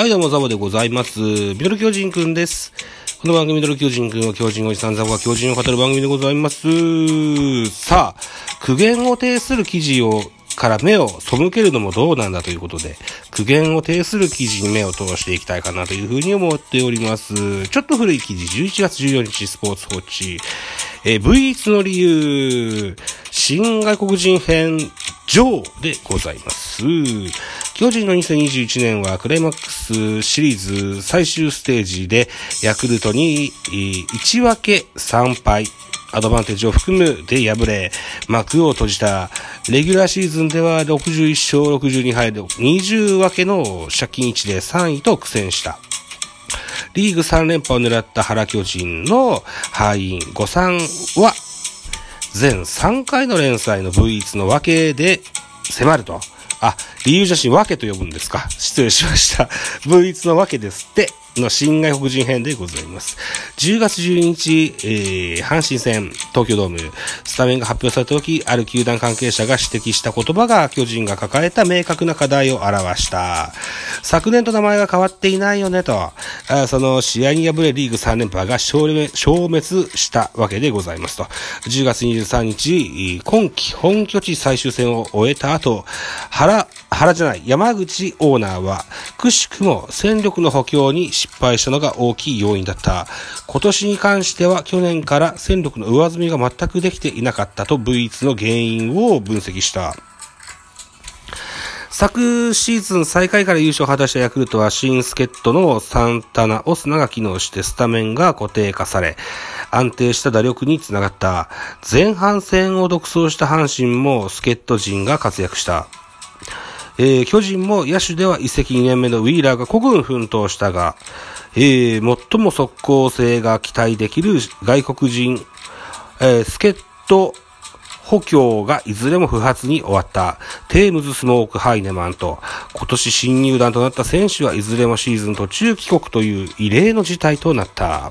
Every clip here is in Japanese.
はい、どうも、ザボでございます。ミドル巨人くんです。この番組、ミドル巨人くんは巨人おじさんザボが巨人を語る番組でございます。さあ、苦言を呈する記事を、から目を背けるのもどうなんだということで、苦言を呈する記事に目を通していきたいかなというふうに思っております。ちょっと古い記事、11月14日スポーツ報知、えー、V1 の理由、新外国人編、ジョーでございます。巨人の2021年はクライマックスシリーズ最終ステージでヤクルトに1分け3敗、アドバンテージを含むで敗れ、幕を閉じた。レギュラーシーズンでは61勝62敗で20分けの借金1で3位と苦戦した。リーグ3連覇を狙った原巨人の敗因5-3は全3回の連載の V1 の分けで迫ると。あ、理由写真わけと呼ぶんですか失礼しました。V1 のわけですって。の新外国人編でございます。10月12日、えー、阪神戦、東京ドーム、スタメンが発表された時、ある球団関係者が指摘した言葉が巨人が抱えた明確な課題を表した。昨年と名前が変わっていないよねと、あその試合に敗れリーグ3連覇が消滅したわけでございますと。10月23日、今季本拠地最終戦を終えた後、原、原じゃない、山口オーナーは、くしくも戦力の補強に失敗したのが大きい要因だった。今年に関しては去年から戦力の上積みが全くできていなかったと V1 の原因を分析した。昨シーズン最下位から優勝を果たしたヤクルトは新助っ人のサンタナ、オスナが機能してスタメンが固定化され、安定した打力につながった。前半戦を独走した阪神も助っ人陣が活躍した。えー、巨人も野手では移籍2年目のウィーラーが孤軍奮闘したが、えー、最も速攻性が期待できる外国人、えー、助っ人補強がいずれも不発に終わった。テームズ・スモーク・ハイネマンと、今年新入団となった選手はいずれもシーズン途中帰国という異例の事態となった。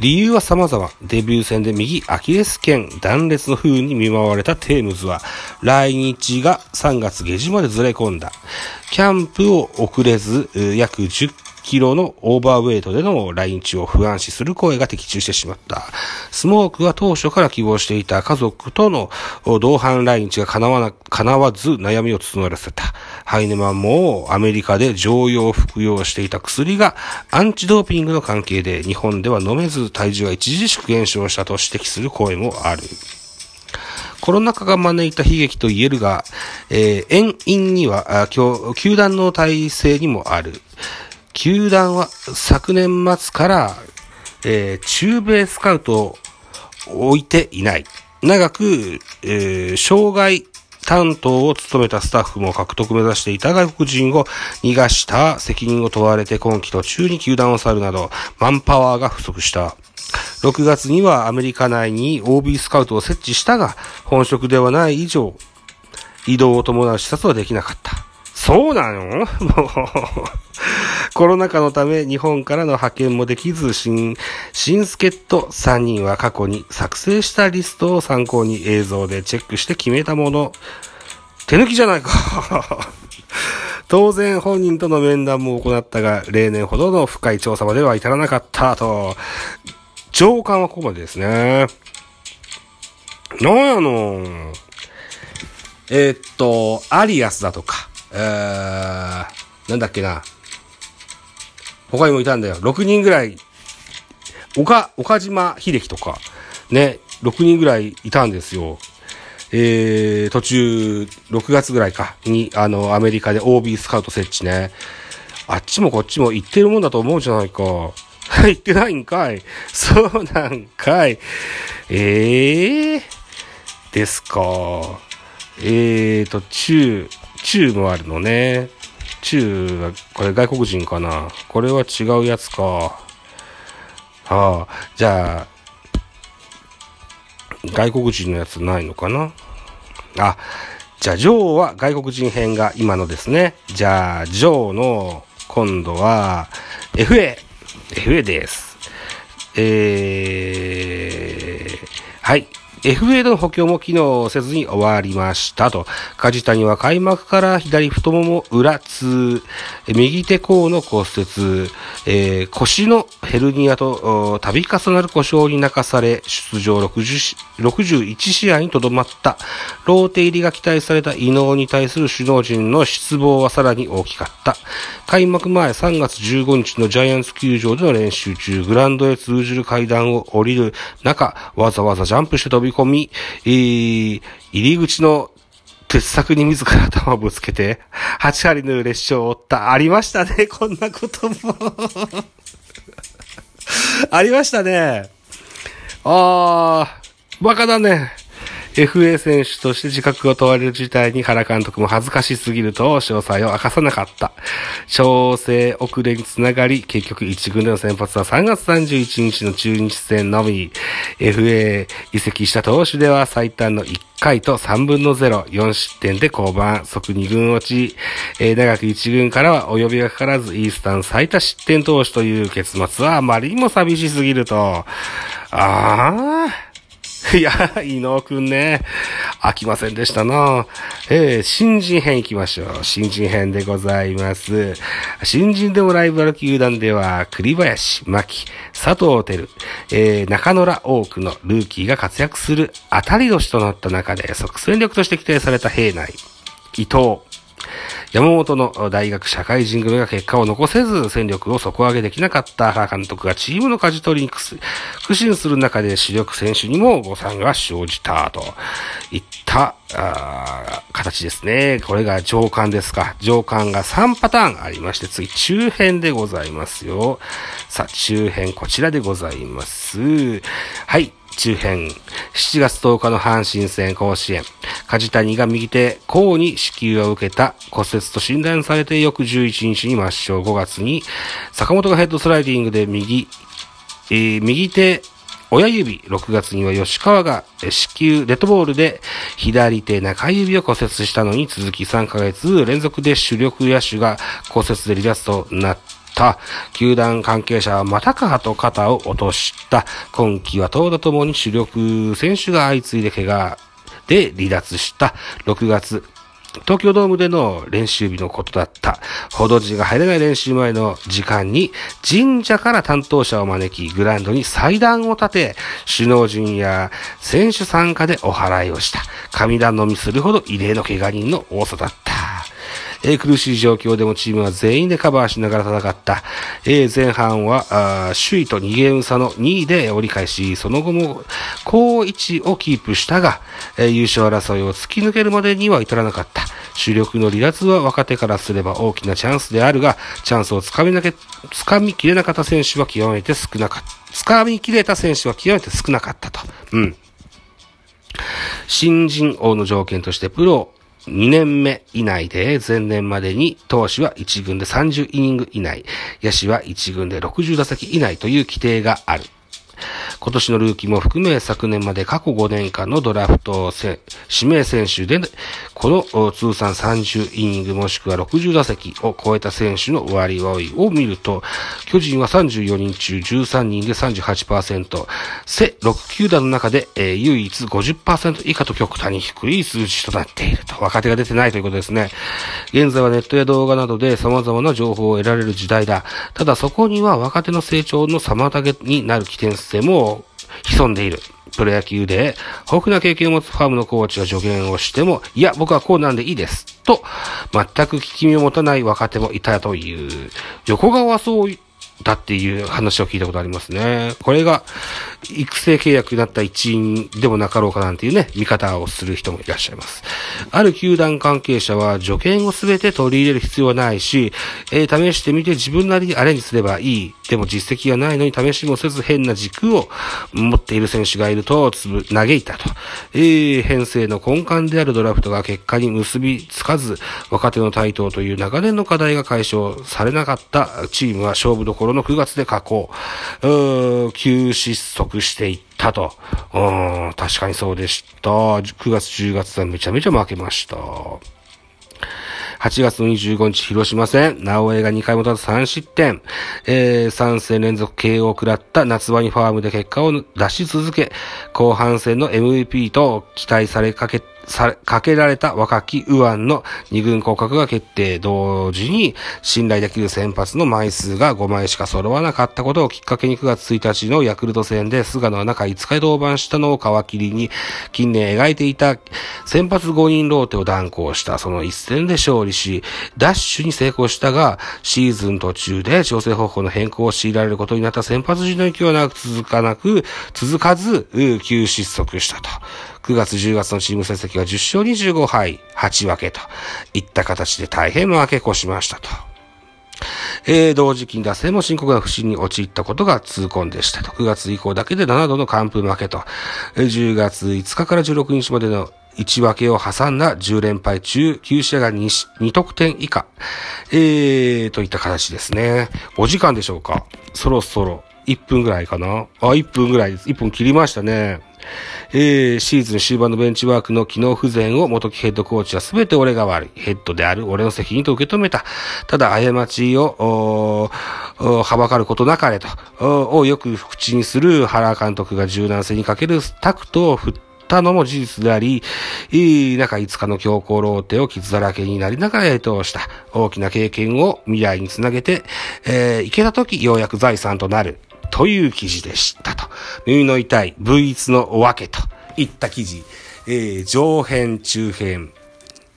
理由は様々。デビュー戦で右アキレス腱断裂の風に見舞われたテームズは、来日が3月下旬までずれ込んだ。キャンプを遅れず、約10キロのオーバーウェイトでの来日を不安視する声が的中してしまった。スモークは当初から希望していた家族との同伴来日が叶わな、叶わず悩みを募らせた。ハイネマンもアメリカで常用服用していた薬がアンチドーピングの関係で日本では飲めず体重が著しく減少したと指摘する声もある。コロナ禍が招いた悲劇と言えるが、えー、遠因には、球団の体制にもある。球団は昨年末から、えー、中米スカウトを置いていない。長く、えー、障害担当を務めたスタッフも獲得目指していた外国人を逃がした責任を問われて今季途中に球団を去るなど、マンパワーが不足した。6月にはアメリカ内に OB スカウトを設置したが、本職ではない以上、移動を伴う視察はできなかった。そうなの？もう、コロナ禍のため日本からの派遣もできず、新、新助っ人3人は過去に作成したリストを参考に映像でチェックして決めたもの。手抜きじゃないか。当然本人との面談も行ったが、例年ほどの深い調査までは至らなかったと。上官はここまでですね。なんやのえー、っと、アリアスだとか、えー、なんだっけな。他にもいたんだよ。6人ぐらい、岡、岡島秀樹とか、ね、6人ぐらいいたんですよ。えー、途中、6月ぐらいか、に、あの、アメリカで OB スカウト設置ね。あっちもこっちも行ってるもんだと思うじゃないか。行ってないんかい。そうなんかい。ええー、ですか。えーと、中、中もあるのね。中は、これ外国人かな？これは違うやつか。はあ、じゃあ、外国人のやつないのかな？あ、じゃあ、ジョーは外国人編が今のですね。じゃあ、ジョーの今度は FA。FA です。えー、はい。FA での補強も機能せずに終わりましたと。梶谷は開幕から左太もも裏痛、右手甲の骨折、えー、腰のヘルニアと度重なる故障に泣かされ、出場60 61試合にとどまった。ローテ入りが期待された異能に対する首脳陣の失望はさらに大きかった。開幕前3月15日のジャイアンツ球場での練習中、グランドへ通じる階段を降りる中、わざわざジャンプして飛び込み、えー、入り口の鉄柵に自ら頭をぶつけて、8針の列車を追った。ありましたね、こんなこともありましたね。あー、バカだね。FA 選手として自覚を問われる事態に原監督も恥ずかしすぎると詳細を明かさなかった。調整遅れにつながり、結局1軍での先発は3月31日の中日戦のみ、FA 移籍した投手では最短の1回と3分の0、4失点で降板、即2軍落ち、えー、長く1軍からは及びがかからずイースタン最多失点投手という結末はあまりにも寂しすぎると、ああ、いや、伊野くんね、飽きませんでしたな。えー、新人編行きましょう。新人編でございます。新人でもライバル球団では、栗林、牧、佐藤輝、えー、中野ら多くのルーキーが活躍する当たり年となった中で、即戦力として期待された兵内、伊藤、山本の大学社会人組が結果を残せず戦力を底上げできなかった原監督がチームの舵取りに苦心する中で主力選手にも誤算が生じたといった形ですね。これが上官ですか。上官が3パターンありまして、次中編でございますよ。さあ、中編こちらでございます。はい。中編、7月10日の阪神戦甲子園、梶谷が右手甲に支給を受けた骨折と診断されて翌11日に抹消5月に、坂本がヘッドスライディングで右、えー、右手親指、6月には吉川が子宮デッドボールで左手中指を骨折したのに続き3ヶ月連続で主力野手が骨折で離脱となった。球団関係者はまたかと肩を落とした。今季は投打ともに主力選手が相次いで怪我で離脱した6月。東京ドームでの練習日のことだった。報道陣が入れない練習前の時間に神社から担当者を招き、グラウンドに祭壇を立て、首脳陣や選手参加でお祓いをした。神壇のみするほど異例の怪我人の多さだった。えー、苦しい状況でもチームは全員でカバーしながら戦った。えー、前半は首位と2ゲーム差の2位で折り返し、その後も高位置をキープしたが、えー、優勝争いを突き抜けるまでには至らなかった。主力の離脱は若手からすれば大きなチャンスであるが、チャンスをつかみなけ、つかみきれなかった選手は極めて少なかった。つかみきれた選手は極めて少なかったと。うん。新人王の条件としてプロ2年目以内で前年までに投手は1軍で30イニング以内、野手は1軍で60打席以内という規定がある。今年のルーキーも含め昨年まで過去5年間のドラフト指名選手で、この通算30イニングもしくは60打席を超えた選手の割合を見ると、巨人は34人中13人で38%、背6球団の中で、えー、唯一50%以下と極端に低い数字となっていると。若手が出てないということですね。現在はネットや動画などで様々な情報を得られる時代だ。ただそこには若手の成長の妨げになる危険性も潜んでいる。プロ野球で豊富な経験を持つファームのコーチが助言をしても、いや、僕はこうなんでいいです。と、全く聞き身を持たない若手もいたという、横川はそうだっていう話を聞いたことありますね。これが育成契約になった一員でもなかろうかなんていうね、見方をする人もいらっしゃいます。ある球団関係者は助言をすべて取り入れる必要はないし、えー、試してみて自分なりにアレンジすればいい。でも実績がないのに試しもせず変な軸を持っている選手がいるとつぶ、嘆いたと。えー、編成の根幹であるドラフトが結果に結びつかず、若手の台頭という長年の課題が解消されなかったチームは勝負どころの9月で加工、急失速していったと。確かにそうでした。9月、10月はめちゃめちゃ負けました。8月25日、広島戦、直江が2回も立つ3失点、えー、3戦連続 KO を食らった夏場にファームで結果を出し続け、後半戦の MVP と期待されかけさ、かけられた若き右腕の二軍降格が決定。同時に、信頼できる先発の枚数が5枚しか揃わなかったことをきっかけに9月1日のヤクルト戦で菅野は中5日で登板したのを皮切りに、近年描いていた先発5人ローテを断行したその一戦で勝利し、ダッシュに成功したが、シーズン途中で調整方法の変更を強いられることになった先発陣の勢いは長く続かなく、続かず、急失速したと。9月10月のチーム成績は10勝25敗、8分けといった形で大変負け越しましたと。えー、同時期に打線も深刻な不振に陥ったことが痛恨でしたと。9月以降だけで7度の完封負けと。10月5日から16日までの1分けを挟んだ10連敗中、9試合が 2, 2得点以下。えー、といった形ですね。お時間でしょうか？そろそろ1分ぐらいかな？あ、1分ぐらいです。1分切りましたね。えー、シーズン終盤のベンチワークの機能不全を元木ヘッドコーチは全て俺が悪い。ヘッドである俺の責任と受け止めた。ただ、過ちを、はばかることなかれと、をよく口にする原監督が柔軟性にかけるタクトを振ったのも事実であり、中5日の強行ローテを傷だらけになりながらや通した大きな経験を未来につなげて、えー、いけた時ようやく財産となる。という記事でした。耳の痛い V1 のおわけといった記事。えー、上編、中編、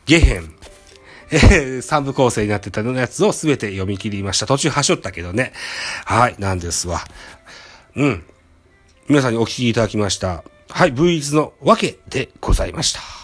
下編、えー、三部構成になってたのやつをすべて読み切りました。途中はしょったけどね。はい、なんですわ。うん。皆さんにお聞きいただきました。はい、V1 のわけでございました。